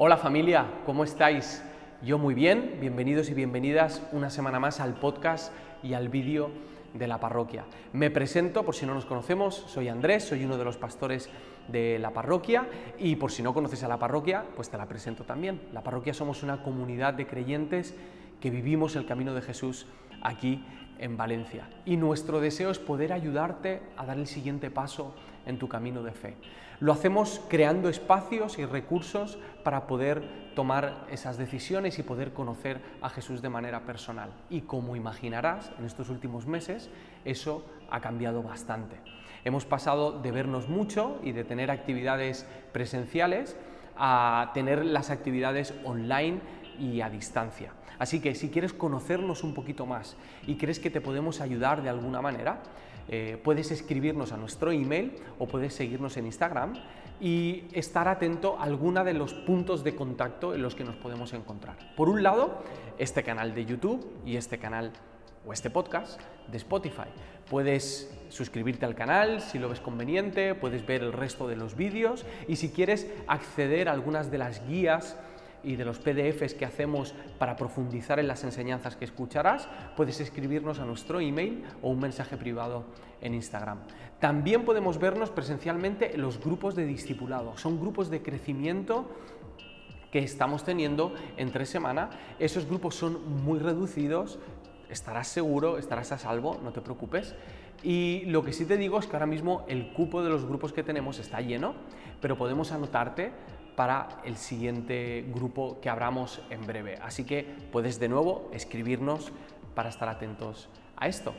Hola familia, ¿cómo estáis? Yo muy bien, bienvenidos y bienvenidas una semana más al podcast y al vídeo de la parroquia. Me presento, por si no nos conocemos, soy Andrés, soy uno de los pastores de la parroquia y por si no conoces a la parroquia, pues te la presento también. La parroquia somos una comunidad de creyentes que vivimos el camino de Jesús aquí en Valencia. Y nuestro deseo es poder ayudarte a dar el siguiente paso en tu camino de fe. Lo hacemos creando espacios y recursos para poder tomar esas decisiones y poder conocer a Jesús de manera personal. Y como imaginarás, en estos últimos meses eso ha cambiado bastante. Hemos pasado de vernos mucho y de tener actividades presenciales a tener las actividades online y a distancia. Así que si quieres conocernos un poquito más y crees que te podemos ayudar de alguna manera, eh, puedes escribirnos a nuestro email o puedes seguirnos en Instagram y estar atento a alguna de los puntos de contacto en los que nos podemos encontrar. Por un lado, este canal de YouTube y este canal o este podcast de Spotify. Puedes suscribirte al canal si lo ves conveniente, puedes ver el resto de los vídeos y si quieres acceder a algunas de las guías y de los PDFs que hacemos para profundizar en las enseñanzas que escucharás, puedes escribirnos a nuestro email o un mensaje privado en Instagram. También podemos vernos presencialmente en los grupos de discipulado. Son grupos de crecimiento que estamos teniendo entre semana. Esos grupos son muy reducidos, estarás seguro, estarás a salvo, no te preocupes. Y lo que sí te digo es que ahora mismo el cupo de los grupos que tenemos está lleno, pero podemos anotarte para el siguiente grupo que abramos en breve. Así que puedes de nuevo escribirnos para estar atentos a esto.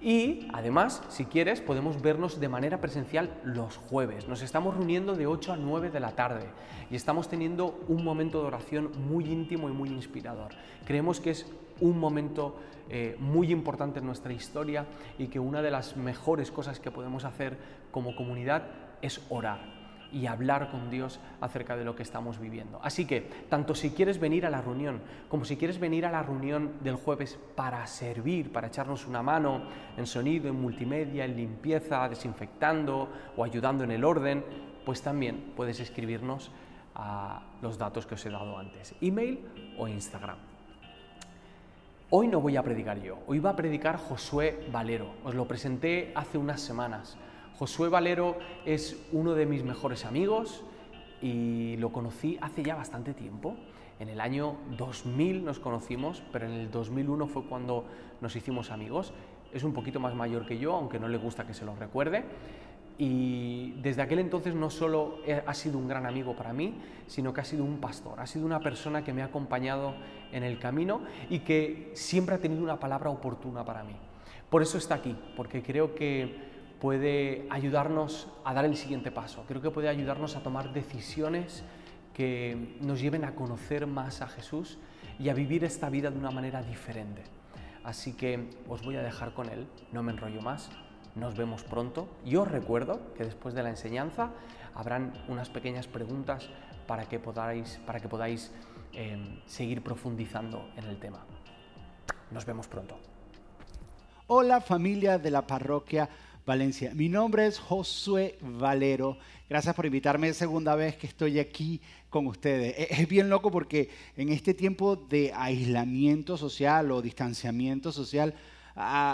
Y además, si quieres, podemos vernos de manera presencial los jueves. Nos estamos reuniendo de 8 a 9 de la tarde y estamos teniendo un momento de oración muy íntimo y muy inspirador. Creemos que es un momento eh, muy importante en nuestra historia y que una de las mejores cosas que podemos hacer como comunidad es orar y hablar con Dios acerca de lo que estamos viviendo. Así que, tanto si quieres venir a la reunión como si quieres venir a la reunión del jueves para servir, para echarnos una mano en sonido, en multimedia, en limpieza, desinfectando o ayudando en el orden, pues también puedes escribirnos a los datos que os he dado antes, email o Instagram. Hoy no voy a predicar yo, hoy va a predicar Josué Valero. Os lo presenté hace unas semanas. Josué Valero es uno de mis mejores amigos y lo conocí hace ya bastante tiempo. En el año 2000 nos conocimos, pero en el 2001 fue cuando nos hicimos amigos. Es un poquito más mayor que yo, aunque no le gusta que se lo recuerde. Y desde aquel entonces no solo ha sido un gran amigo para mí, sino que ha sido un pastor, ha sido una persona que me ha acompañado en el camino y que siempre ha tenido una palabra oportuna para mí. Por eso está aquí, porque creo que puede ayudarnos a dar el siguiente paso. Creo que puede ayudarnos a tomar decisiones que nos lleven a conocer más a Jesús y a vivir esta vida de una manera diferente. Así que os voy a dejar con él, no me enrollo más, nos vemos pronto y os recuerdo que después de la enseñanza habrán unas pequeñas preguntas para que podáis, para que podáis em, seguir profundizando en el tema. Nos vemos pronto. Hola familia de la parroquia Valencia. Mi nombre es Josué Valero. Gracias por invitarme. Es segunda vez que estoy aquí con ustedes. E-, es bien loco porque en este tiempo de aislamiento social o distanciamiento social,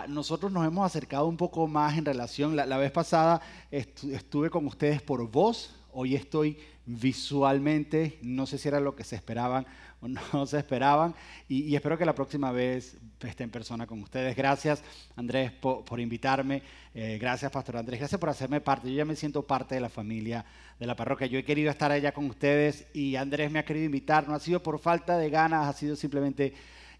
nosotros nos hemos acercado un poco más en relación. La, vez pasada estuve con ustedes por voz, hoy estoy visualmente, no sé si era lo que se esperaban no se esperaban, y, espero que la próxima vez esté en persona con ustedes. Gracias Andrés por, invitarme, eh, gracias Pastor Andrés, gracias por hacerme parte, yo ya me siento parte de la familia de la parroquia, yo he querido estar allá con ustedes y Andrés me ha querido invitar, no ha sido por falta de ganas, ha sido simplemente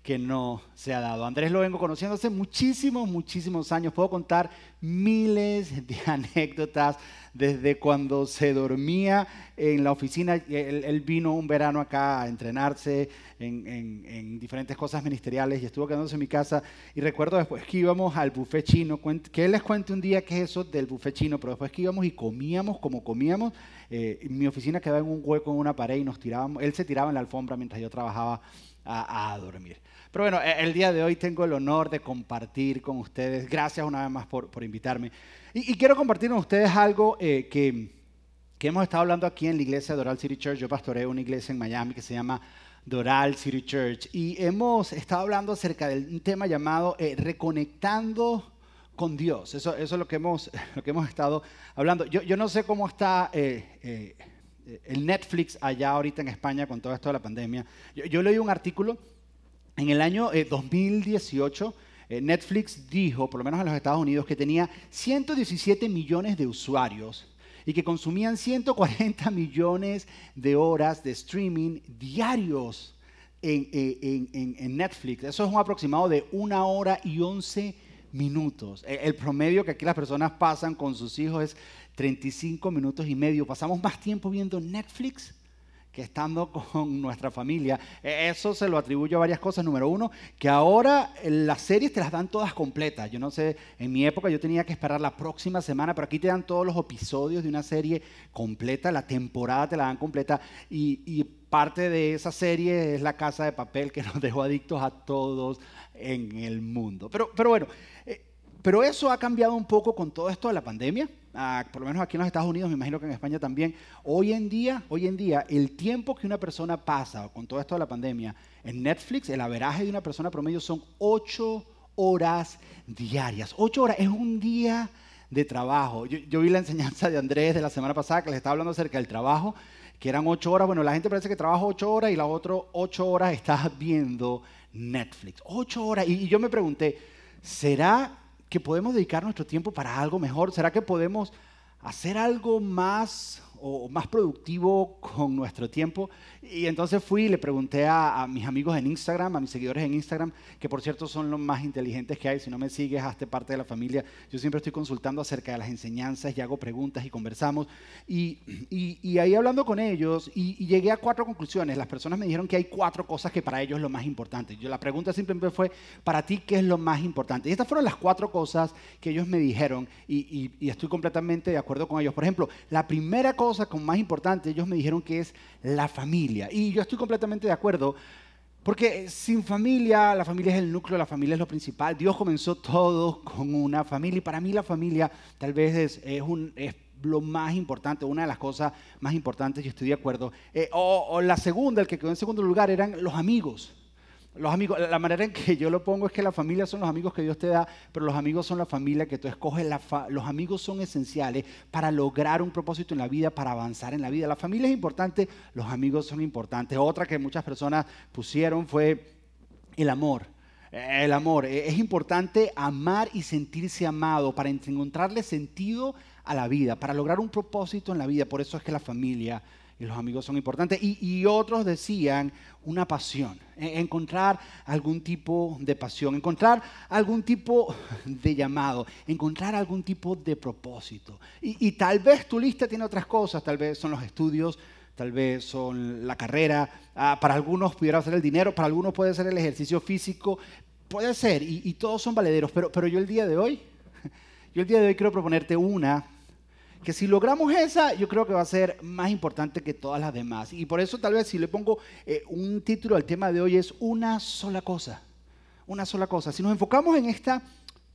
que no se ha dado. Andrés lo vengo conociendo hace muchísimos, muchísimos años. Puedo contar miles de anécdotas desde cuando se dormía en la oficina. Él, vino un verano acá a entrenarse en, diferentes cosas ministeriales y estuvo quedándose en mi casa. Y recuerdo después que íbamos al buffet chino, que él les cuente un día qué es eso del buffet chino, pero después que íbamos y comíamos como comíamos. Eh, mi oficina quedaba en un hueco en una pared y nos tirábamos. Él se tiraba en la alfombra mientras yo trabajaba a, dormir. Pero bueno, e, el día de hoy tengo el honor de compartir con ustedes. Gracias una vez más por, invitarme. Y, quiero compartir con ustedes algo eh, que, que hemos estado hablando aquí en la iglesia Doral City Church. Yo pastoreo una iglesia en Miami que se llama Doral City Church y hemos estado hablando acerca de un tema llamado eh, Reconectando con Dios. Eso, eso es lo que hemos, lo que hemos estado hablando. Yo, yo no sé cómo está eh, eh, el Netflix allá ahorita en España con todo esto de la pandemia. Yo, yo leí un artículo en el año 2018. Netflix dijo, por lo menos en los Estados Unidos, que tenía 117 millones de usuarios y que consumían 140 millones de horas de streaming diarios en, Netflix. Eso es un aproximado de una hora y 11 minutos. E, el promedio que aquí las personas pasan con sus hijos es 35 minutos y medio. Pasamos más tiempo viendo Netflix que estando con nuestra familia. E, eso se lo atribuyo a varias cosas. Número uno, que ahora las series te las dan todas completas. Yo no sé, en mi época yo tenía que esperar la próxima semana, pero aquí te dan todos los episodios de una serie completa, la temporada te la dan completa y, parte de esa serie es la casa de papel que nos dejó adictos a todos en el mundo. Pero, pero bueno, eh, pero eso ha cambiado un poco con todo esto de la pandemia. Por lo menos aquí en los Estados Unidos, me imagino que en España también. Hoy en día, hoy en día, el tiempo que una persona pasa con todo esto de la pandemia en Netflix, el averaje de una persona promedio son ocho horas diarias. Ocho horas es un día de trabajo. Yo, vi la enseñanza de Andrés de la semana pasada que les estaba hablando acerca del trabajo, que eran ocho horas. Bueno, la gente parece que trabaja ocho horas y las otras ocho horas está viendo Netflix. Ocho horas. y yo me pregunté, ¿será que podemos dedicar nuestro tiempo para algo mejor? ¿Será que podemos hacer algo más o más productivo con nuestro tiempo. Y entonces fui y le pregunté a, mis amigos en Instagram, a mis seguidores en Instagram, que por cierto son los más inteligentes que hay. Si no me sigues, hazte parte de la familia. Yo siempre estoy consultando acerca de las enseñanzas y hago preguntas y conversamos. Y, y, ahí hablando con ellos, y, llegué a cuatro conclusiones. Las personas me dijeron que hay cuatro cosas que para ellos es lo más importante. Yo la pregunta simplemente fue, para ti, ¿qué es lo más importante? Y estas fueron las cuatro cosas que ellos me dijeron y estoy completamente de acuerdo con ellos. Por ejemplo, la primera cosa con más importante, ellos me dijeron que es la familia. Y yo estoy completamente de acuerdo, porque sin familia, la familia es el núcleo, la familia es lo principal. Dios comenzó todo con una familia y para mí la familia tal vez es, es, un, es lo más importante, una de las cosas más importantes, yo estoy de acuerdo. Eh, o, o la segunda, el que quedó en segundo lugar, eran los amigos. Los amigos, la manera en que yo lo pongo es que la familia son los amigos que Dios te da, pero los amigos son la familia que tú escoges. los amigos son esenciales para lograr un propósito en la vida, para avanzar en la vida. La familia es importante, los amigos son importantes. Otra que muchas personas pusieron fue el amor. El amor. E, es importante amar y sentirse amado para encontrarle sentido a la vida, para lograr un propósito en la vida. Por eso es que la familia y los amigos son importantes. Y, otros decían una pasión, e, encontrar algún tipo de pasión, encontrar algún tipo de llamado, encontrar algún tipo de propósito. Y, tal vez tu lista tiene otras cosas, tal vez son los estudios, tal vez son la carrera, ah, para algunos pudiera ser el dinero, para algunos puede ser el ejercicio físico, puede ser, y, y todos son valederos, pero, pero yo el día de hoy, yo el día de hoy quiero proponerte una que si logramos esa, yo creo que va a ser más importante que todas las demás. Y por eso tal vez si le pongo eh, un título al tema de hoy es una sola cosa. Una sola cosa. Si nos enfocamos en esta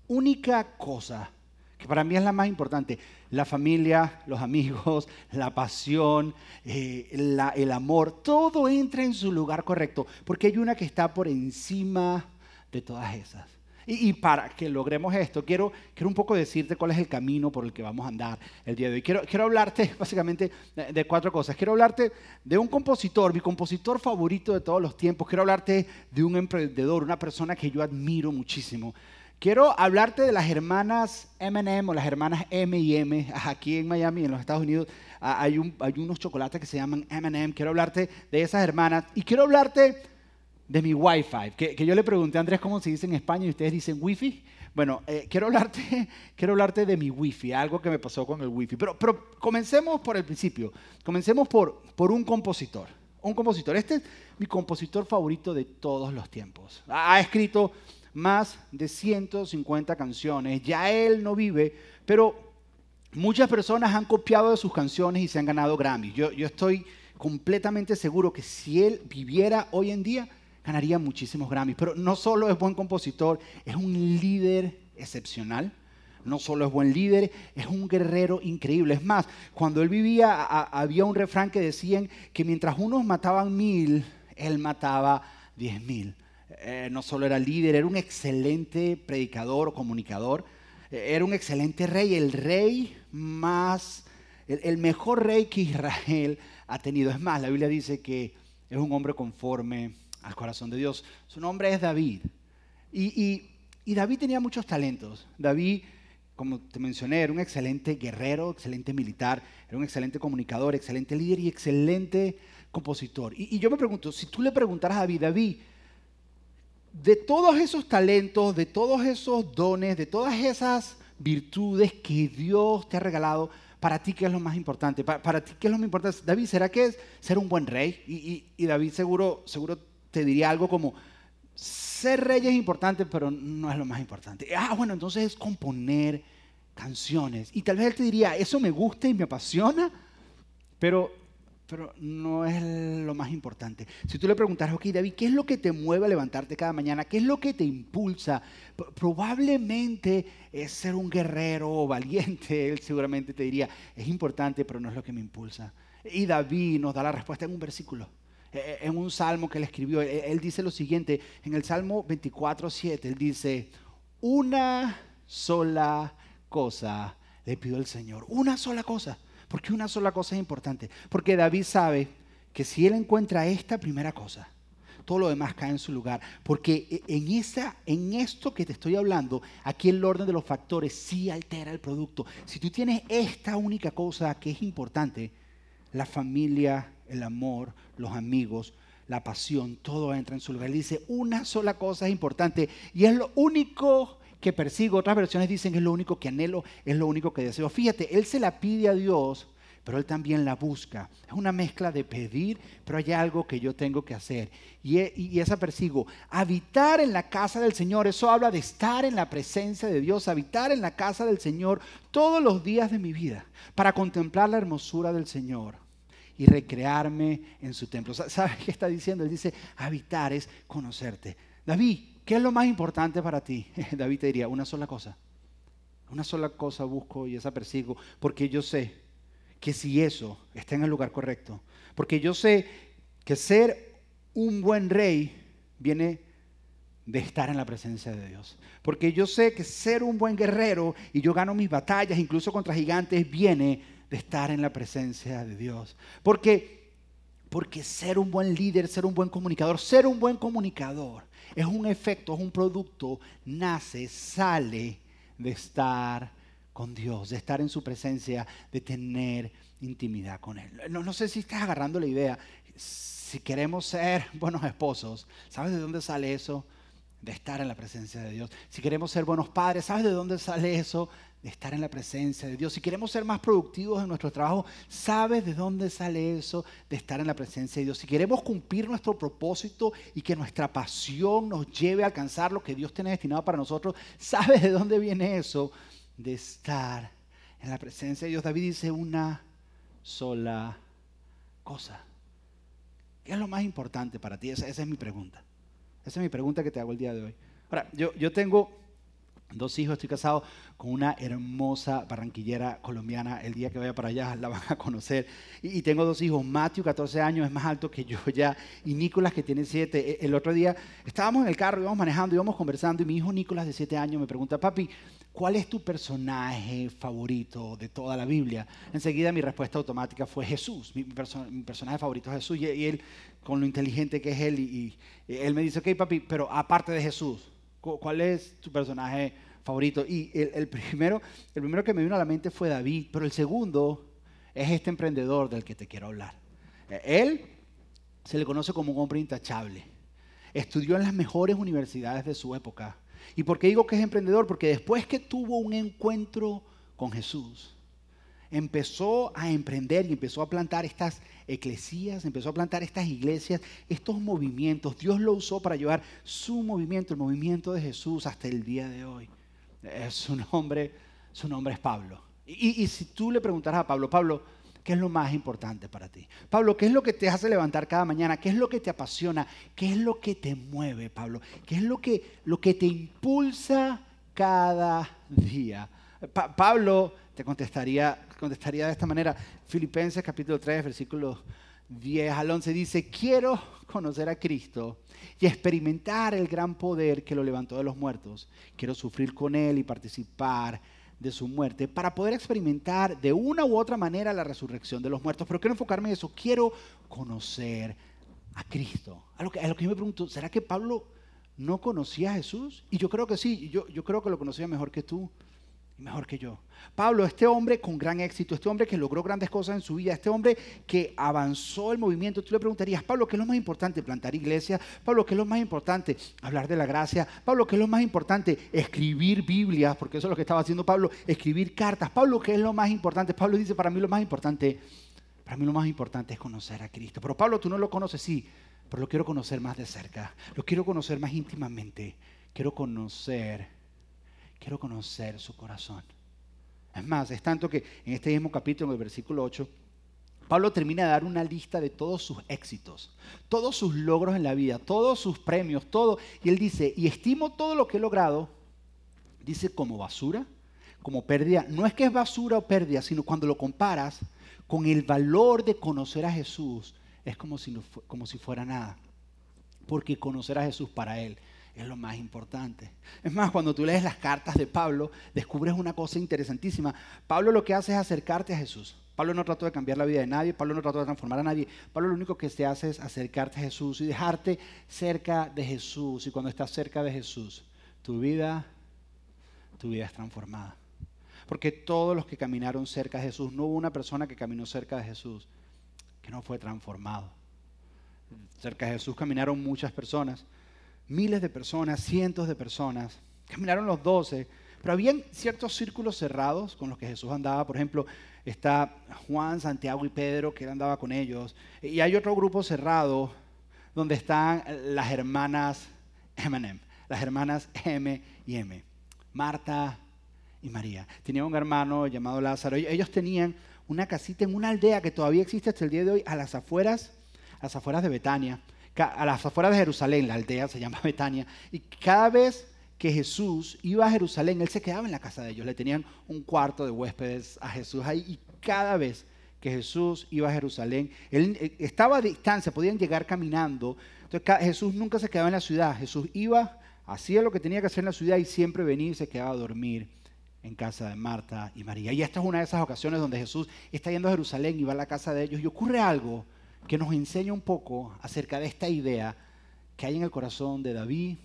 única cosa, que para mí es la más importante, la familia, los amigos, la pasión, eh, el amor, todo entra en su lugar correcto, porque hay una que está por encima de todas esas. Y, para que logremos esto, quiero, quiero un poco decirte cuál es el camino por el que vamos a andar el día de hoy. Quiero, quiero hablarte básicamente de, cuatro cosas. Quiero hablarte de un compositor, mi compositor favorito de todos los tiempos. Quiero hablarte de un emprendedor, una persona que yo admiro muchísimo. Quiero hablarte de las hermanas M&M o las hermanas M&M. Aquí en Miami, en los Estados Unidos, hay, un, hay unos chocolates que se llaman M&M. Quiero hablarte de esas hermanas. Y quiero hablarte de mi Wi-Fi, que, yo le pregunté a Andrés cómo se dice en España y ustedes dicen Wi-Fi. Bueno, eh, quiero, hablarte, quiero hablarte de mi Wi-Fi, algo que me pasó con el Wi-Fi. Pero, pero comencemos por el principio. Comencemos por, por un compositor. Un compositor. Este es mi compositor favorito de todos los tiempos. Ha escrito más de 150 canciones. Ya él no vive, pero muchas personas han copiado de sus canciones y se han ganado Grammy. Yo, yo estoy completamente seguro que si él viviera hoy en día, ganaría muchísimos Grammys. Pero no solo es buen compositor, es un líder excepcional. no solo es buen líder, es un guerrero increíble. Es más, cuando él vivía había un refrán que decían que mientras unos mataban mil, él mataba diez mil. Eh, no solo era líder, era un excelente predicador o comunicador, eh, era un excelente rey, el rey más, el, mejor rey que Israel ha tenido. Es más, la Biblia dice que es un hombre conforme al corazón de Dios. Su nombre es David. Y, y David tenía muchos talentos. David como te mencioné, era un excelente guerrero, excelente militar, era un excelente comunicador, excelente líder y excelente compositor. Y, yo me pregunto, si tú le preguntaras a David, David, de todos esos talentos, de todos esos dones, de todas esas virtudes que Dios te ha regalado, para ti, ¿qué es lo más importante? Para, ti, ¿qué es lo más importante? David, ¿será que es ser un buen rey? Y, y David seguro, seguro te diría algo como, ser rey es importante, pero no es lo más importante. Ah, bueno, entonces es componer canciones. Y tal vez él te diría, eso me gusta y me apasiona, pero, pero no es lo más importante. Si tú le preguntas, ok, David, ¿qué es lo que te mueve a levantarte cada mañana? ¿Qué es lo que te impulsa? Probablemente es ser un guerrero o valiente. Él seguramente te diría, es importante, pero no es lo que me impulsa. Y David nos da la respuesta en un versículo. Eh, en un salmo que él escribió. Él dice lo siguiente, en el Salmo 24, 7, él dice, una sola cosa le pido al Señor, una sola cosa. porque una sola cosa es importante? Porque David sabe que si él encuentra esta primera cosa, todo lo demás cae en su lugar. Porque e, en, esa, en esto que te estoy hablando, aquí el orden de los factores sí altera el producto. Si tú tienes esta única cosa que es importante, la familia el amor, los amigos, la pasión, todo entra en su lugar. Él dice, una sola cosa es importante y es lo único que persigo. Otras versiones dicen es lo único que anhelo, es lo único que deseo. Fíjate, él se la pide a Dios, pero él también la busca. Es una mezcla de pedir, pero hay algo que yo tengo que hacer. Y, e, y esa persigo. Habitar en la casa del Señor, eso habla de estar en la presencia de Dios, habitar en la casa del Señor todos los días de mi vida, para contemplar la hermosura del Señor y recrearme en su templo. ¿Sabes qué está diciendo? Él dice, habitar es conocerte. David, ¿qué es lo más importante para ti? David te diría, una sola cosa. Una sola cosa busco y esa persigo, porque yo sé que si eso está en el lugar correcto, porque yo sé que ser un buen rey viene de estar en la presencia de Dios. Porque yo sé que ser un buen guerrero y yo gano mis batallas, incluso contra gigantes, viene de estar en la presencia de Dios. Porque, porque ser un buen líder, ser un buen comunicador, ser un buen comunicador es un efecto, es un producto, nace, sale de estar con Dios, de estar en su presencia, de tener intimidad con Él. No, no sé si estás agarrando la idea. Si queremos ser buenos esposos, ¿sabes de dónde sale eso? De estar en la presencia de Dios. Si queremos ser buenos padres, ¿sabes de dónde sale eso? Estar en la presencia de Dios. Si queremos ser más productivos en nuestro trabajo, ¿sabes de dónde sale eso de estar en la presencia de Dios? Si queremos cumplir nuestro propósito y que nuestra pasión nos lleve a alcanzar lo que Dios tiene destinado para nosotros, ¿sabes de dónde viene eso de estar en la presencia de Dios? David dice una sola cosa. ¿Qué es lo más importante para ti? Esa, es mi pregunta. Esa es mi pregunta que te hago el día de hoy. Ahora, yo, yo tengo dos hijos, estoy casado con una hermosa barranquillera colombiana. El día que vaya para allá la van a conocer. Y, tengo dos hijos, Matthew, 14 años, es más alto que yo ya, y Nicolás, que tiene 7. E, el otro día estábamos en el carro, íbamos manejando, íbamos conversando, y mi hijo Nicolás, de 7 años, me pregunta, papi, ¿cuál es tu personaje favorito de toda la Biblia? Enseguida mi respuesta automática fue Jesús. Mi, personaje favorito es Jesús. Y, él, con lo inteligente que es él, y, él me dice, ok, papi, pero aparte de Jesús. ¿Cuál es tu personaje favorito? Y el, primero, el primero que me vino a la mente fue David, pero el segundo es este emprendedor del que te quiero hablar. Él se le conoce como un hombre intachable. Estudió en las mejores universidades de su época. ¿Y por qué digo que es emprendedor? Porque después que tuvo un encuentro con Jesús, empezó a emprender y empezó a plantar estas eclesías, empezó a plantar estas iglesias, estos movimientos. Dios lo usó para llevar su movimiento, el movimiento de Jesús hasta el día de hoy. su, nombre, su nombre es Pablo. Y, y si tú le preguntaras a Pablo, Pablo, ¿qué es lo más importante para ti? Pablo, ¿qué es lo que te hace levantar cada mañana? ¿Qué es lo que te apasiona? ¿Qué es lo que te mueve, Pablo? ¿Qué es lo que, lo que te impulsa cada día? Pablo te contestaría, contestaría de esta manera. Filipenses capítulo 3, versículo 10 al 11 dice, quiero conocer a Cristo y experimentar el gran poder que lo levantó de los muertos. Quiero sufrir con Él y participar de su muerte para poder experimentar de una u otra manera la resurrección de los muertos. Pero quiero enfocarme en eso. Quiero conocer a Cristo. A lo que, a lo que yo me pregunto, ¿será que Pablo no conocía a Jesús? Y yo creo que sí, yo, yo creo que lo conocía mejor que tú mejor que yo. Pablo, este hombre con gran éxito, este hombre que logró grandes cosas en su vida, este hombre que avanzó el movimiento, tú le preguntarías, Pablo, ¿qué es lo más importante? Plantar iglesia. Pablo, ¿qué es lo más importante? Hablar de la gracia. Pablo, ¿qué es lo más importante? Escribir Biblias, porque eso es lo que estaba haciendo Pablo, escribir cartas. Pablo, ¿qué es lo más importante? Pablo dice, para mí lo más importante, para mí lo más importante es conocer a Cristo. Pero Pablo, tú no lo conoces, sí, pero lo quiero conocer más de cerca, lo quiero conocer más íntimamente, quiero conocer quiero conocer su corazón. Es más, es tanto que en este mismo capítulo, en el versículo 8, Pablo termina de dar una lista de todos sus éxitos, todos sus logros en la vida, todos sus premios, todo. Y él dice, y estimo todo lo que he logrado, dice como basura, como pérdida. No es que es basura o pérdida, sino cuando lo comparas con el valor de conocer a Jesús, es como si, como si fuera nada. Porque conocer a Jesús para él es lo más importante. Es más, cuando tú lees las cartas de Pablo, descubres una cosa interesantísima. Pablo lo que hace es acercarte a Jesús. Pablo no trató de cambiar la vida de nadie, Pablo no trató de transformar a nadie. Pablo lo único que te hace es acercarte a Jesús y dejarte cerca de Jesús. Y cuando estás cerca de Jesús, tu vida, tu vida es transformada. Porque todos los que caminaron cerca de Jesús, no hubo una persona que caminó cerca de Jesús que no fue transformado. Cerca de Jesús caminaron muchas personas miles de personas, cientos de personas. Caminaron los doce, pero habían ciertos círculos cerrados con los que Jesús andaba. Por ejemplo, está Juan, Santiago y Pedro, que andaba con ellos. Y hay otro grupo cerrado donde están las hermanas M, las hermanas M y M, Marta y María. Tenía un hermano llamado Lázaro. Ellos tenían una casita en una aldea que todavía existe hasta el día de hoy, a las afueras, a las afueras de Betania a las afueras de Jerusalén, la aldea se llama Betania, y cada vez que Jesús iba a Jerusalén, él se quedaba en la casa de ellos, le tenían un cuarto de huéspedes a Jesús ahí, y cada vez que Jesús iba a Jerusalén, él eh, estaba a distancia, podían llegar caminando, entonces Jesús nunca se quedaba en la ciudad, Jesús iba, hacía lo que tenía que hacer en la ciudad y siempre venía y se quedaba a dormir en casa de Marta y María. Y esta es una de esas ocasiones donde Jesús está yendo a Jerusalén y va a la casa de ellos y ocurre algo que nos enseña un poco acerca de esta idea que hay en el corazón de David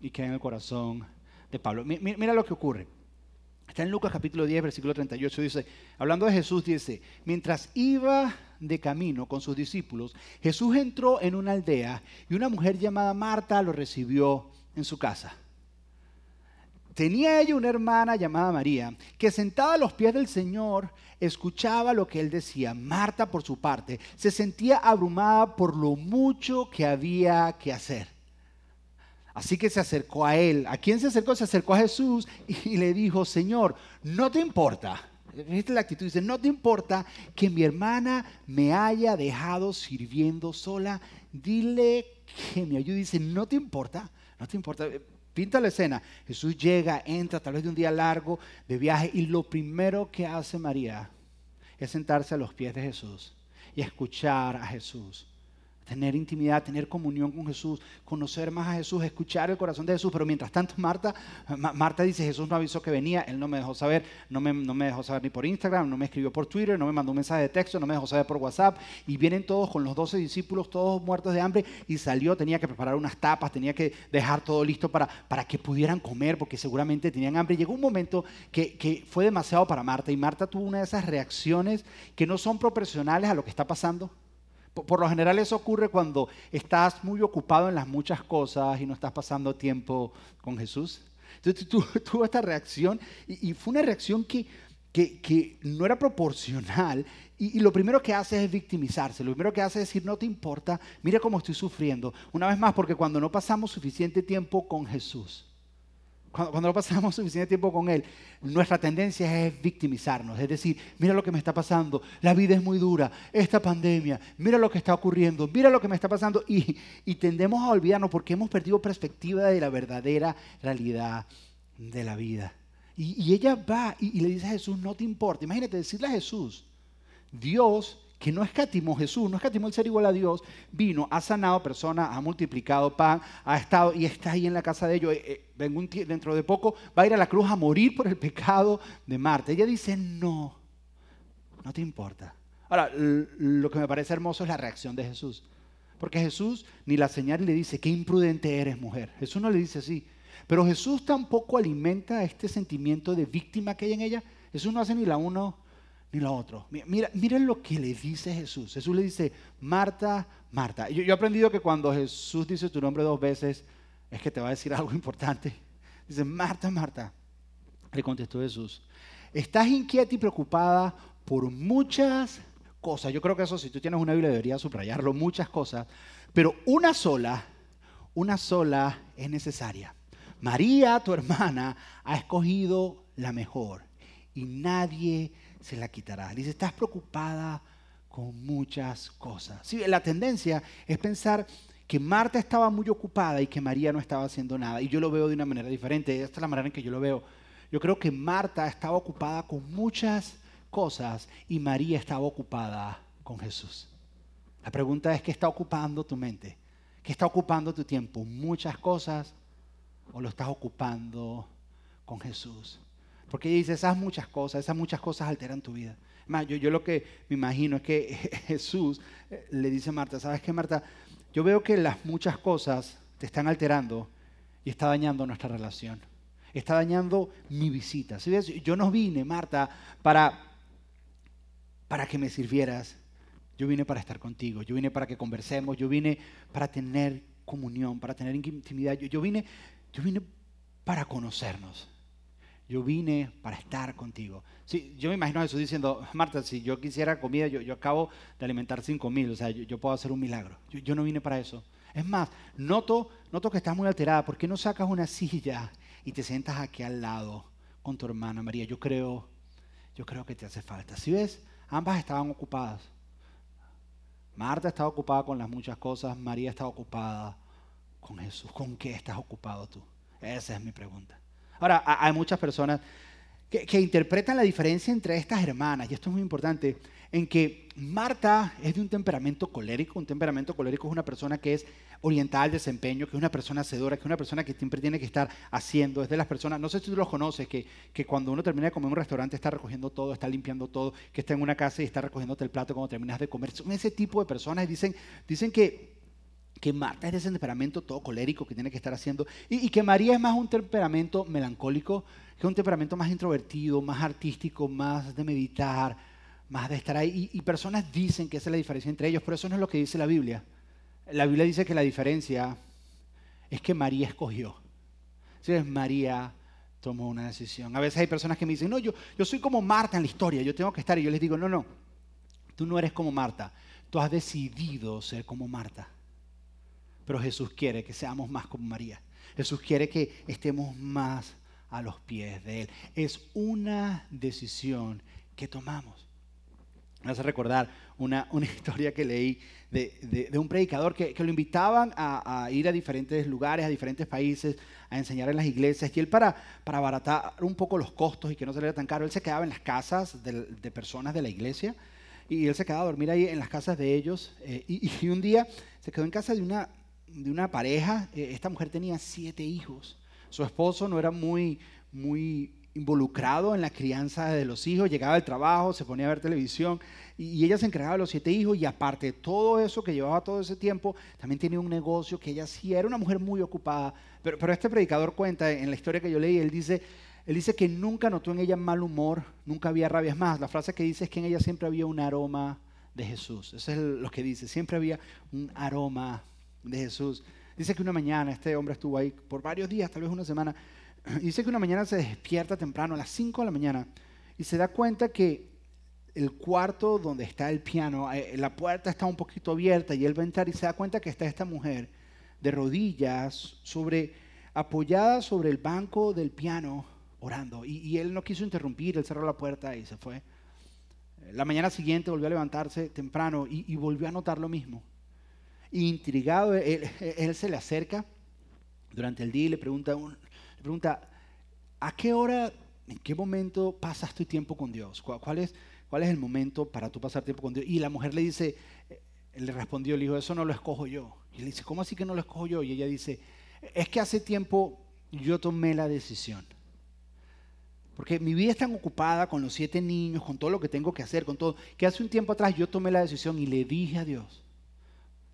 y que hay en el corazón de Pablo. Mira lo que ocurre. Está en Lucas capítulo 10, versículo 38, dice, hablando de Jesús, dice, mientras iba de camino con sus discípulos, Jesús entró en una aldea y una mujer llamada Marta lo recibió en su casa. Tenía ella una hermana llamada María, que sentada a los pies del Señor escuchaba lo que él decía. Marta, por su parte, se sentía abrumada por lo mucho que había que hacer. Así que se acercó a él. ¿A quién se acercó? Se acercó a Jesús y le dijo, Señor, no te importa. Esta es la actitud. Dice, no te importa que mi hermana me haya dejado sirviendo sola. Dile que me ayude. Dice, no te importa. No te importa Pinta la escena. Jesús llega, entra tal vez de un día largo de viaje y lo primero que hace María es sentarse a los pies de Jesús y escuchar a Jesús tener intimidad, tener comunión con Jesús, conocer más a Jesús, escuchar el corazón de Jesús. Pero mientras tanto, Marta, Marta dice, Jesús no avisó que venía, él no me dejó saber, no me, no me dejó saber ni por Instagram, no me escribió por Twitter, no me mandó un mensaje de texto, no me dejó saber por WhatsApp. Y vienen todos con los doce discípulos, todos muertos de hambre, y salió, tenía que preparar unas tapas, tenía que dejar todo listo para, para que pudieran comer, porque seguramente tenían hambre. Llegó un momento que, que fue demasiado para Marta, y Marta tuvo una de esas reacciones que no son proporcionales a lo que está pasando. Por lo general eso ocurre cuando estás muy ocupado en las muchas cosas y no estás pasando tiempo con Jesús. Entonces tuvo esta reacción y, fue una reacción que, que, no era proporcional y, y, lo primero que hace es victimizarse, lo primero que hace es decir, no te importa, mira cómo estoy sufriendo. Una vez más, porque cuando no pasamos suficiente tiempo con Jesús, cuando, no pasamos suficiente tiempo con Él, nuestra tendencia es victimizarnos. Es decir, mira lo que me está pasando, la vida es muy dura, esta pandemia, mira lo que está ocurriendo, mira lo que me está pasando. Y, y tendemos a olvidarnos porque hemos perdido perspectiva de la verdadera realidad de la vida. Y, ella va y, y, le dice a Jesús, no te importa. Imagínate decirle a Jesús, Dios que no escatimó Jesús, no escatimó el ser igual a Dios, vino, ha sanado personas, ha multiplicado pan, ha estado y está ahí en la casa de ellos. Eh, eh, dentro de poco va a ir a la cruz a morir por el pecado de Marta. Ella dice, no, no te importa. Ahora, lo que me parece hermoso es la reacción de Jesús. Porque Jesús ni la señal le dice, qué imprudente eres mujer. Jesús no le dice así. Pero Jesús tampoco alimenta este sentimiento de víctima que hay en ella. Jesús no hace ni la uno ni lo otro. Mira, miren lo que le dice Jesús. Jesús le dice, Marta, Marta. Yo, yo, he aprendido que cuando Jesús dice tu nombre dos veces, es que te va a decir algo importante. Dice, Marta, Marta. Le contestó Jesús, estás inquieta y preocupada por muchas cosas. Yo creo que eso, si tú tienes una Biblia, deberías subrayarlo, muchas cosas. Pero una sola, una sola es necesaria. María, tu hermana, ha escogido la mejor y nadie se la quitará. Dice, estás preocupada con muchas cosas. Sí, la tendencia es pensar que Marta estaba muy ocupada y que María no estaba haciendo nada. Y yo lo veo de una manera diferente. Esta es la manera en que yo lo veo. Yo creo que Marta estaba ocupada con muchas cosas y María estaba ocupada con Jesús. La pregunta es, ¿qué está ocupando tu mente? ¿Qué está ocupando tu tiempo? ¿Muchas cosas o lo estás ocupando con Jesús? Porque dice, esas muchas cosas, esas muchas cosas alteran tu vida. yo, yo lo que me imagino es que Jesús eh, le dice a Marta, ¿sabes qué, Marta? Yo veo que las muchas cosas te están alterando y está dañando nuestra relación. Está dañando mi visita. ¿Sí ves? Yo no vine, Marta, para, para que me sirvieras. Yo vine para estar contigo. Yo vine para que conversemos. Yo vine para tener comunión, para tener intimidad. Yo, yo vine, yo vine para conocernos yo vine para estar contigo. Sí, yo me imagino a Jesús diciendo, Marta, si yo quisiera comida, yo, yo acabo de alimentar cinco mil, o sea, yo, puedo hacer un milagro. Yo, no vine para eso. Es más, noto, noto que estás muy alterada. ¿Por qué no sacas una silla y te sientas aquí al lado con tu hermana María? Yo creo, yo creo que te hace falta. Si ves, ambas estaban ocupadas. Marta estaba ocupada con las muchas cosas, María estaba ocupada con Jesús. ¿Con qué estás ocupado tú? Esa es mi pregunta. Ahora, hay muchas personas que, interpretan la diferencia entre estas hermanas, y esto es muy importante, en que Marta es de un temperamento colérico, un temperamento colérico es una persona que es orientada al desempeño, que es una persona hacedora, que es una persona que siempre tiene que estar haciendo, es de las personas, no sé si tú los conoces, que, que cuando uno termina de comer en un restaurante está recogiendo todo, está limpiando todo, que está en una casa y está recogiéndote el plato cuando terminas de comer, son ese tipo de personas, dicen, dicen que que Marta es de ese temperamento todo colérico que tiene que estar haciendo, y, que María es más un temperamento melancólico, que un temperamento más introvertido, más artístico, más de meditar, más de estar ahí. Y, personas dicen que esa es la diferencia entre ellos, pero eso no es lo que dice la Biblia. La Biblia dice que la diferencia es que María escogió. Si es María tomó una decisión. A veces hay personas que me dicen, no, yo, yo soy como Marta en la historia, yo tengo que estar. Y yo les digo, no, no, tú no eres como Marta, tú has decidido ser como Marta. Pero Jesús quiere que seamos más como María. Jesús quiere que estemos más a los pies de Él. Es una decisión que tomamos. Me hace recordar una, una historia que leí de, de, un predicador que, que lo invitaban a, ir a diferentes lugares, a diferentes países, a enseñar en las iglesias. Y él para, para abaratar un poco los costos y que no saliera tan caro, él se quedaba en las casas de, personas de la iglesia. Y él se quedaba a dormir ahí en las casas de ellos. Eh, y un día se quedó en casa de una, de una pareja, eh, esta mujer tenía siete hijos. Su esposo no era muy, muy involucrado en la crianza de los hijos, llegaba al trabajo, se ponía a ver televisión y, ella se encargaba de los siete hijos y aparte de todo eso que llevaba todo ese tiempo, también tenía un negocio que ella sí era una mujer muy ocupada. Pero, pero este predicador cuenta en la historia que yo leí, él dice, él dice que nunca notó en ella mal humor, nunca había rabias más. La frase que dice es que en ella siempre había un aroma de Jesús. Eso es lo que dice, siempre había un aroma de Jesús. Dice que una mañana este hombre estuvo ahí por varios días, tal vez una semana. Dice que una mañana se despierta temprano, a las 5 de la mañana, y se da cuenta que el cuarto donde está el piano, eh, la puerta está un poquito abierta y él va a entrar y se da cuenta que está esta mujer de rodillas, sobre, apoyada sobre el banco del piano, orando. Y, él no quiso interrumpir, él cerró la puerta y se fue. La mañana siguiente volvió a levantarse temprano y volvió a notar lo mismo. Intrigado, él, se le acerca durante el día y le pregunta, pregunta, ¿a qué hora ¿en qué momento pasas tu tiempo con Dios? ¿Cuál es, ¿Cuál es el momento para tú pasar tiempo con Dios? Y la mujer le dice, eh, le respondió, le dijo, eso no lo escojo yo. Y le dice, ¿cómo así que no lo escojo yo? Y ella dice, es que hace tiempo yo tomé la decisión. Porque mi vida es tan ocupada con los siete niños, con todo lo que tengo que hacer, con todo, que hace un tiempo atrás yo tomé la decisión y le dije a Dios,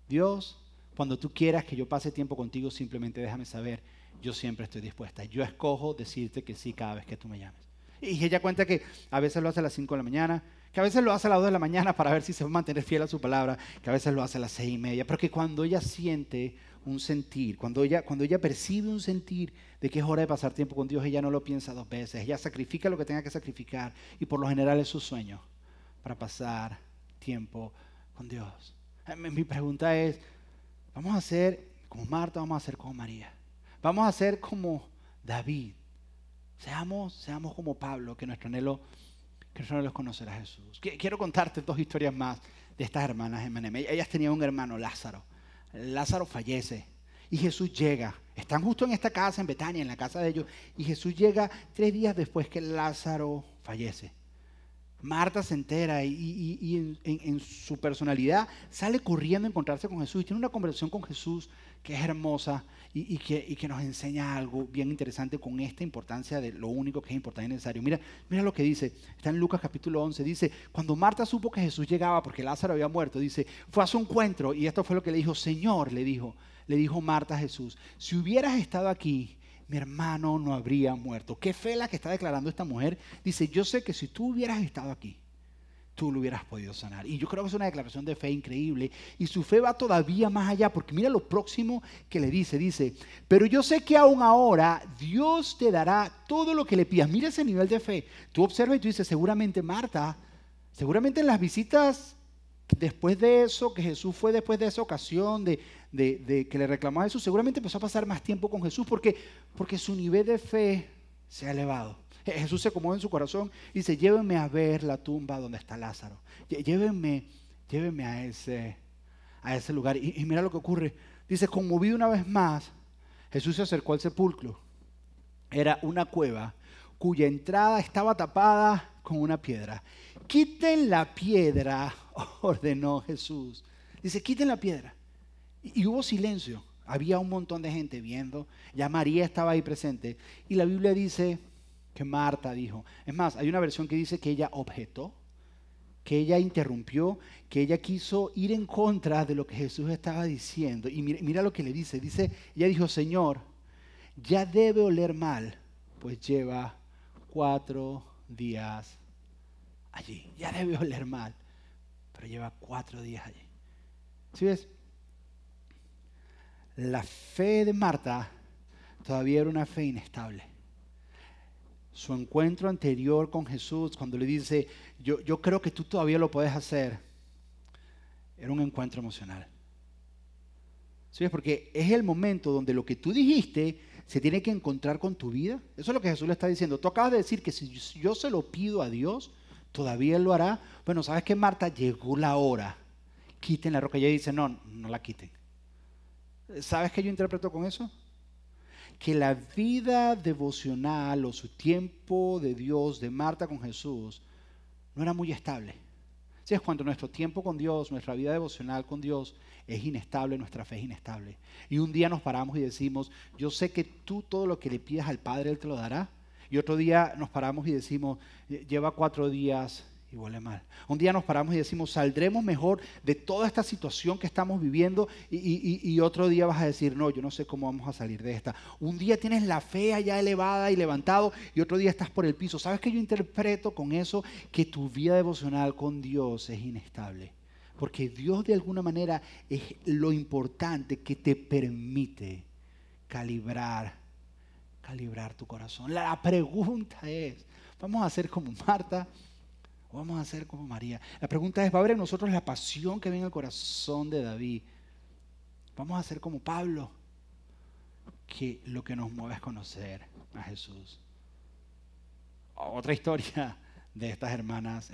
Dios, cuando tú quieras que yo pase tiempo contigo, simplemente déjame saber, yo siempre estoy dispuesta. Yo escojo decirte que sí cada vez que tú me llames. Y ella cuenta que a veces lo hace a las 5 de la mañana, que a veces lo hace a las 2 de la mañana para ver si se va a mantener fiel a su palabra, que a veces lo hace a las 6 y media, pero que cuando ella siente un sentir, cuando ella, cuando ella percibe un sentir de que es hora de pasar tiempo con Dios, ella no lo piensa dos veces, ella sacrifica lo que tenga que sacrificar y por lo general es su sueño para pasar tiempo con Dios. Mi pregunta es, vamos a ser como Marta, vamos a ser como María, vamos a ser como David, seamos, seamos como Pablo, que nuestro anhelo, que nuestro anhelo es conocer a Jesús. Quiero contarte dos historias más de estas hermanas M&M. Ellas tenían un hermano, Lázaro. Lázaro fallece y Jesús llega. Están justo en esta casa, en Betania, en la casa de ellos, y Jesús llega tres días después que Lázaro fallece. Marta se entera y, en, su personalidad sale corriendo a encontrarse con Jesús y tiene una conversación con Jesús que es hermosa y, que, nos enseña algo bien interesante con esta importancia de lo único que es importante y necesario. Mira, mira lo que dice, está en Lucas capítulo 11, dice, cuando Marta supo que Jesús llegaba porque Lázaro había muerto, dice, fue a su encuentro y esto fue lo que le dijo, Señor, le dijo, le dijo Marta a Jesús, si hubieras estado aquí, mi hermano no habría muerto. Qué fe la que está declarando esta mujer. Dice, yo sé que si tú hubieras estado aquí, tú lo hubieras podido sanar. Y yo creo que es una declaración de fe increíble. Y su fe va todavía más allá, porque mira lo próximo que le dice. Dice, pero yo sé que aún ahora Dios te dará todo lo que le pidas. Mira ese nivel de fe. Tú observas y tú dices, seguramente Marta, seguramente en las visitas después de eso, que Jesús fue después de esa ocasión de, de, que le reclamó a Jesús, seguramente empezó a pasar más tiempo con Jesús porque, porque su nivel de fe se ha elevado. Jesús se acomodó en su corazón y dice, llévenme a ver la tumba donde está Lázaro. Llévenme, llévenme a ese, a ese lugar. Y, y mira lo que ocurre. Dice, conmovido una vez más, Jesús se acercó al sepulcro. Era una cueva cuya entrada estaba tapada con una piedra. Quiten la piedra, ordenó Jesús. Dice, quiten la piedra. Y, hubo silencio. Había un montón de gente viendo. Ya María estaba ahí presente. Y la Biblia dice que Marta dijo. Es más, hay una versión que dice que ella objetó, que ella interrumpió, que ella quiso ir en contra de lo que Jesús estaba diciendo. Y mira, lo que le dice. Dice, ella dijo, Señor, ya debe oler mal, pues lleva cuatro días allí. Ya debe oler mal, pero lleva cuatro días allí. ¿Sí ves? La fe de Marta todavía era una fe inestable. Su encuentro anterior con Jesús, cuando le dice, yo, yo creo que tú todavía lo puedes hacer, era un encuentro emocional. ¿Sí? Porque es el momento donde lo que tú dijiste se tiene que encontrar con tu vida. Eso es lo que Jesús le está diciendo. Tú acabas de decir que si yo se lo pido a Dios, todavía Él lo hará. Bueno, ¿sabes qué, Marta? Llegó la hora. Quiten la roca. Y ella dice, no, no la quiten. ¿Sabes qué yo interpreto con eso? Que la vida devocional o su tiempo de Dios, de Marta con Jesús, no era muy estable. Si es cuando nuestro tiempo con Dios, nuestra vida devocional con Dios es inestable, nuestra fe es inestable. Y un día nos paramos y decimos, yo sé que tú todo lo que le pidas al Padre, Él te lo dará. Y otro día nos paramos y decimos, lleva cuatro días y huele mal. Un día nos paramos y decimos, saldremos mejor de toda esta situación que estamos viviendo y, otro día vas a decir, no, yo no sé cómo vamos a salir de esta. Un día tienes la fe allá elevada y levantado y otro día estás por el piso. ¿Sabes qué yo interpreto con eso? Que tu vida devocional con Dios es inestable. Porque Dios de alguna manera es lo importante que te permite calibrar, calibrar tu corazón. La pregunta es, ¿vamos a ser como Marta? ¿O vamos a ser como María? La pregunta es, ¿va a haber en nosotros la pasión que viene en el corazón de David? ¿Vamos a ser como Pablo? Que lo que nos mueve es conocer a Jesús. Otra historia de estas hermanas.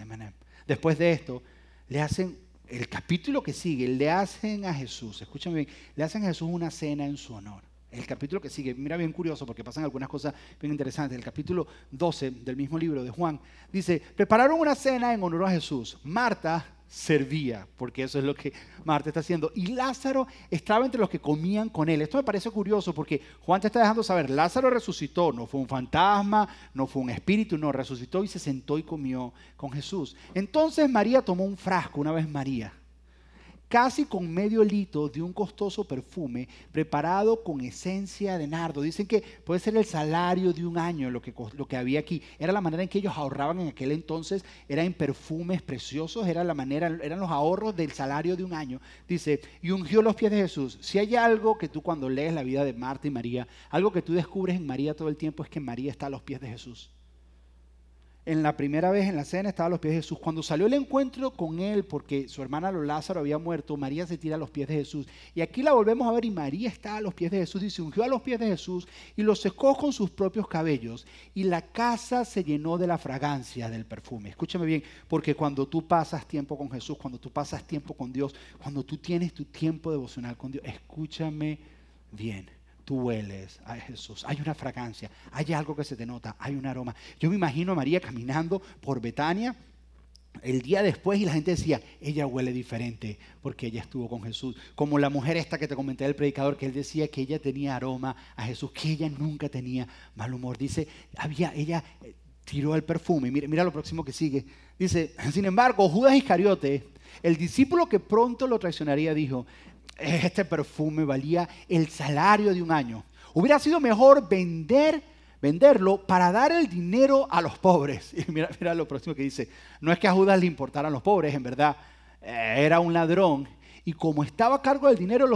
Después de esto, le hacen, el capítulo que sigue, le hacen a Jesús, escúchame bien, le hacen a Jesús una cena en su honor. El capítulo que sigue, mira bien curioso porque pasan algunas cosas bien interesantes. El capítulo 12 del mismo libro de Juan dice, prepararon una cena en honor a Jesús. Marta servía, porque eso es lo que Marta está haciendo. Y Lázaro estaba entre los que comían con él. Esto me parece curioso porque Juan te está dejando saber, Lázaro resucitó, no fue un fantasma, no fue un espíritu, no, resucitó y se sentó y comió con Jesús. Entonces María tomó un frasco, una vez María casi con medio litro de un costoso perfume preparado con esencia de nardo. Dicen que puede ser el salario de un año lo que, lo que había aquí. Era la manera en que ellos ahorraban en aquel entonces, era en perfumes preciosos, era la manera, eran los ahorros del salario de un año. Dice, y ungió los pies de Jesús. Si hay algo que tú cuando lees la vida de Marta y María, algo que tú descubres en María todo el tiempo es que María está a los pies de Jesús en la primera vez en la cena estaba a los pies de Jesús. Cuando salió el encuentro con él, porque su hermana Lázaro había muerto, María se tira a los pies de Jesús. Y aquí la volvemos a ver y María está a los pies de Jesús y se ungió a los pies de Jesús y lo secó con sus propios cabellos. Y la casa se llenó de la fragancia del perfume. Escúchame bien, porque cuando tú pasas tiempo con Jesús, cuando tú pasas tiempo con Dios, cuando tú tienes tu tiempo devocional con Dios, escúchame bien tú hueles a Jesús. Hay una fragancia, hay algo que se te nota, hay un aroma. Yo me imagino a María caminando por Betania el día después y la gente decía, ella huele diferente porque ella estuvo con Jesús. Como la mujer esta que te comenté del predicador, que él decía que ella tenía aroma a Jesús, que ella nunca tenía mal humor. Dice, había, ella eh, tiró el perfume. Mira, mira lo próximo que sigue. Dice, sin embargo, Judas Iscariote, el discípulo que pronto lo traicionaría, dijo, este perfume valía el salario de un año. Hubiera sido mejor vender, venderlo para dar el dinero a los pobres. Y mira, lo próximo que dice. No es que a Judas le importaran los pobres, en verdad eh, era un ladrón. Y como estaba a cargo del dinero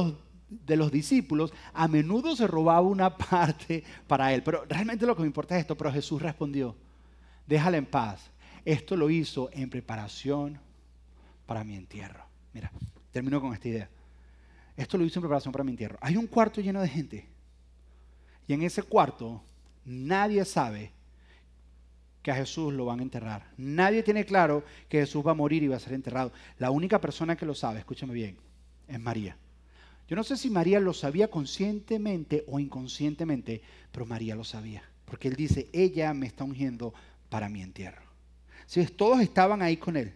de los discípulos, a menudo se robaba una parte para él. Pero realmente lo que me importa es esto. Pero Jesús respondió, déjala en paz. Esto lo hizo en preparación para mi entierro. Mira, termino con esta idea. Esto lo hice en preparación para mi entierro. Hay un cuarto lleno de gente. Y en ese cuarto nadie sabe que a Jesús lo van a enterrar. Nadie tiene claro que Jesús va a morir y va a ser enterrado. La única persona que lo sabe, escúchame bien, es María. Yo no sé si María lo sabía conscientemente o inconscientemente, pero María lo sabía. Porque él dice, ella me está ungiendo para mi entierro. Si todos estaban ahí con él,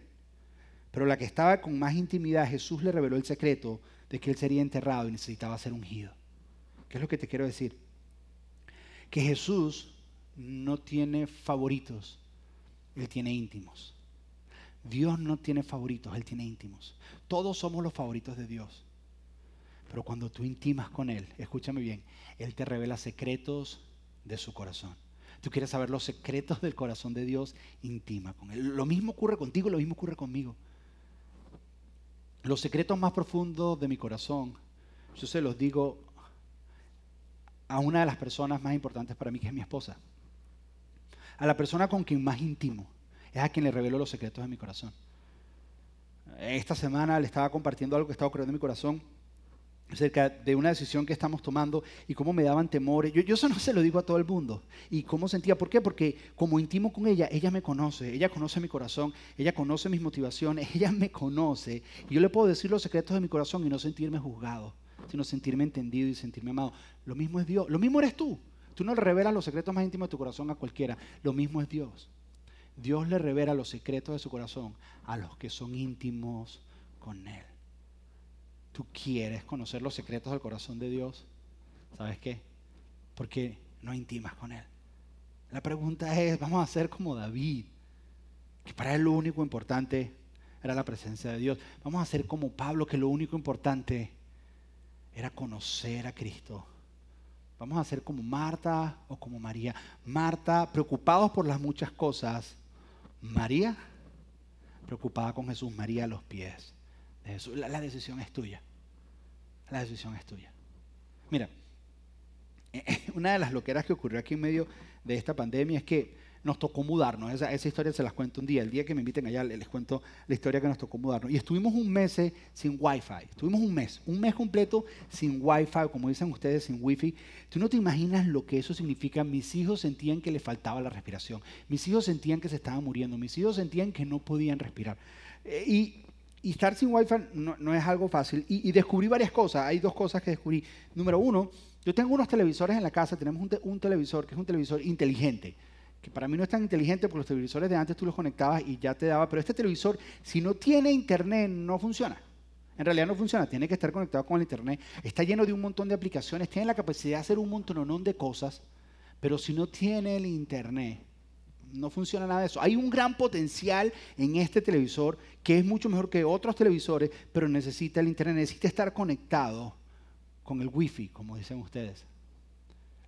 pero la que estaba con más intimidad, Jesús le reveló el secreto de que él sería enterrado y necesitaba ser ungido. ¿Qué es lo que te quiero decir? Que Jesús no tiene favoritos, Él tiene íntimos. Dios no tiene favoritos, Él tiene íntimos. Todos somos los favoritos de Dios. Pero cuando tú intimas con Él, escúchame bien, Él te revela secretos de su corazón. Tú quieres saber los secretos del corazón de Dios, intima con Él. Lo mismo ocurre contigo, lo mismo ocurre conmigo los secretos más profundos de mi corazón, yo se los digo a una de las personas más importantes para mí, que es mi esposa. A la persona con quien más íntimo, es a quien le revelo los secretos de mi corazón. Esta semana le estaba compartiendo algo que estaba ocurriendo en mi corazón acerca de una decisión que estamos tomando y cómo me daban temores. Yo, yo, eso no se lo digo a todo el mundo. Y cómo sentía, ¿por qué? Porque como intimo con ella, ella me conoce, ella conoce mi corazón, ella conoce mis motivaciones, ella me conoce. Y yo le puedo decir los secretos de mi corazón y no sentirme juzgado, sino sentirme entendido y sentirme amado. Lo mismo es Dios, lo mismo eres tú. Tú no le revelas los secretos más íntimos de tu corazón a cualquiera, lo mismo es Dios. Dios le revela los secretos de su corazón a los que son íntimos con Él tú quieres conocer los secretos del corazón de Dios, ¿sabes qué? Porque no intimas con Él. La pregunta es, vamos a ser como David, que para él lo único importante era la presencia de Dios. Vamos a ser como Pablo, que lo único importante era conocer a Cristo. Vamos a ser como Marta o como María. Marta, preocupados por las muchas cosas. María, preocupada con Jesús. María a los pies la, decisión es tuya. La decisión es tuya. Mira, una de las loqueras que ocurrió aquí en medio de esta pandemia es que nos tocó mudarnos. Esa, esa, historia se las cuento un día. El día que me inviten allá les cuento la historia que nos tocó mudarnos. Y estuvimos un mes sin wifi. Estuvimos un mes, un mes completo sin wifi, como dicen ustedes, sin wifi. Tú no te imaginas lo que eso significa. Mis hijos sentían que les faltaba la respiración. Mis hijos sentían que se estaban muriendo. Mis hijos sentían que no podían respirar. Eh, y y estar sin Wi-Fi no, es algo fácil. Y, descubrí varias cosas. Hay dos cosas que descubrí. Número uno, yo tengo unos televisores en la casa. Tenemos un, televisor que es un televisor inteligente. Que para mí no es tan inteligente porque los televisores de antes tú los conectabas y ya te daba. Pero este televisor, si no tiene internet, no funciona. En realidad no funciona, tiene que estar conectado con el internet. Está lleno de un montón de aplicaciones, tiene la capacidad de hacer un montón de cosas, pero si no tiene el internet, no funciona nada de eso. Hay un gran potencial en este televisor que es mucho mejor que otros televisores, pero necesita el internet, necesita estar conectado con el wifi, como dicen ustedes.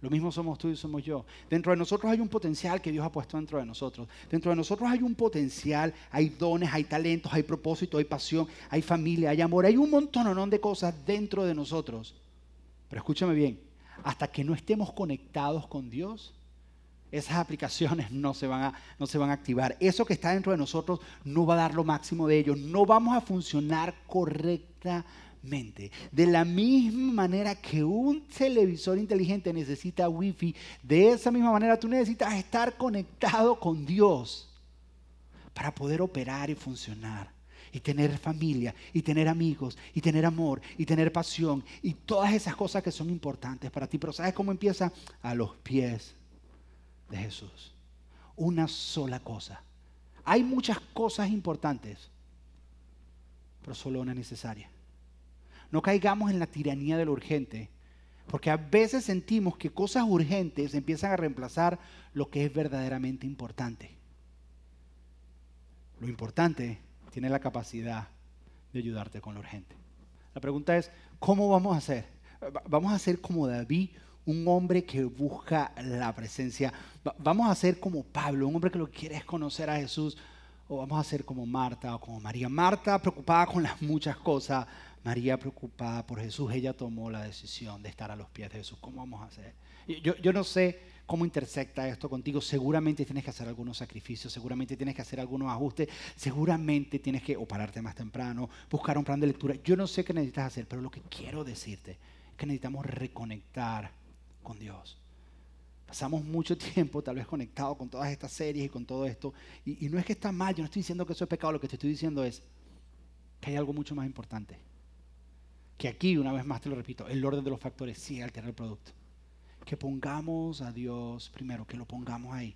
Lo mismo somos tú y somos yo. Dentro de nosotros hay un potencial que Dios ha puesto dentro de nosotros. Dentro de nosotros hay un potencial, hay dones, hay talentos, hay propósito, hay pasión, hay familia, hay amor, hay un montón de cosas dentro de nosotros. Pero escúchame bien, hasta que no estemos conectados con Dios, esas aplicaciones no se, van a, no se van a activar. Eso que está dentro de nosotros no va a dar lo máximo de ellos. No vamos a funcionar correctamente. De la misma manera que un televisor inteligente necesita wifi, de esa misma manera tú necesitas estar conectado con Dios para poder operar y funcionar y tener familia, y tener amigos, y tener amor, y tener pasión, y todas esas cosas que son importantes para ti. Pero ¿sabes cómo empieza? A los pies de Jesús. Una sola cosa. Hay muchas cosas importantes, pero solo una necesaria. No caigamos en la tiranía de lo urgente, porque a veces sentimos que cosas urgentes empiezan a reemplazar lo que es verdaderamente importante. Lo importante tiene la capacidad de ayudarte con lo urgente. La pregunta es, ¿cómo vamos a hacer? ¿Vamos a hacer como David un hombre que busca la presencia. Vamos a ser como Pablo, un hombre que lo que quiere es conocer a Jesús. O vamos a ser como Marta o como María. Marta preocupada con las muchas cosas. María preocupada por Jesús. Ella tomó la decisión de estar a los pies de Jesús. ¿Cómo vamos a hacer? Yo, yo no sé cómo intersecta esto contigo. Seguramente tienes que hacer algunos sacrificios, seguramente tienes que hacer algunos ajustes, seguramente tienes que o pararte más temprano, buscar un plan de lectura. Yo no sé qué necesitas hacer, pero lo que quiero decirte es que necesitamos reconectar con Dios. Pasamos mucho tiempo tal vez conectados con todas estas series y con todo esto. Y, no es que está mal, yo no estoy diciendo que eso es pecado, lo que te estoy diciendo es que hay algo mucho más importante. Que aquí, una vez más te lo repito, el orden de los factores sí altera el producto. Que pongamos a Dios primero, que lo pongamos ahí.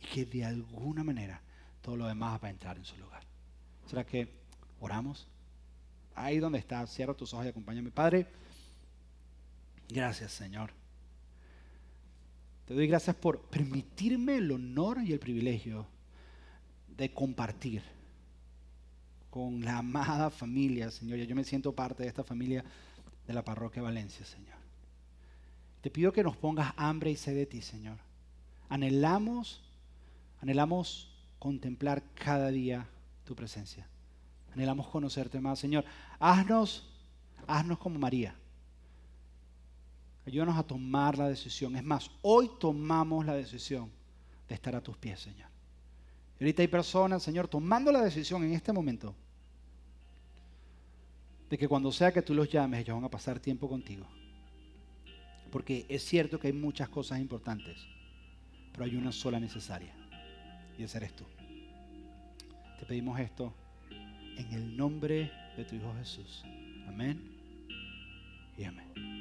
Y que de alguna manera todo lo demás va a entrar en su lugar. ¿Será que oramos? Ahí donde está, cierra tus ojos y acompáñame. Padre, gracias Señor te doy gracias por permitirme el honor y el privilegio de compartir con la amada familia, Señor. Yo me siento parte de esta familia de la parroquia Valencia, Señor. Te pido que nos pongas hambre y sed de ti, Señor. Anhelamos, anhelamos contemplar cada día tu presencia. Anhelamos conocerte más, Señor. Haznos, haznos como María. Ayúdanos a tomar la decisión. Es más, hoy tomamos la decisión de estar a tus pies, Señor. Y ahorita hay personas, Señor, tomando la decisión en este momento de que cuando sea que tú los llames, ellos van a pasar tiempo contigo. Porque es cierto que hay muchas cosas importantes, pero hay una sola necesaria, y ese eres tú. Te pedimos esto en el nombre de tu Hijo Jesús. Amén y amén.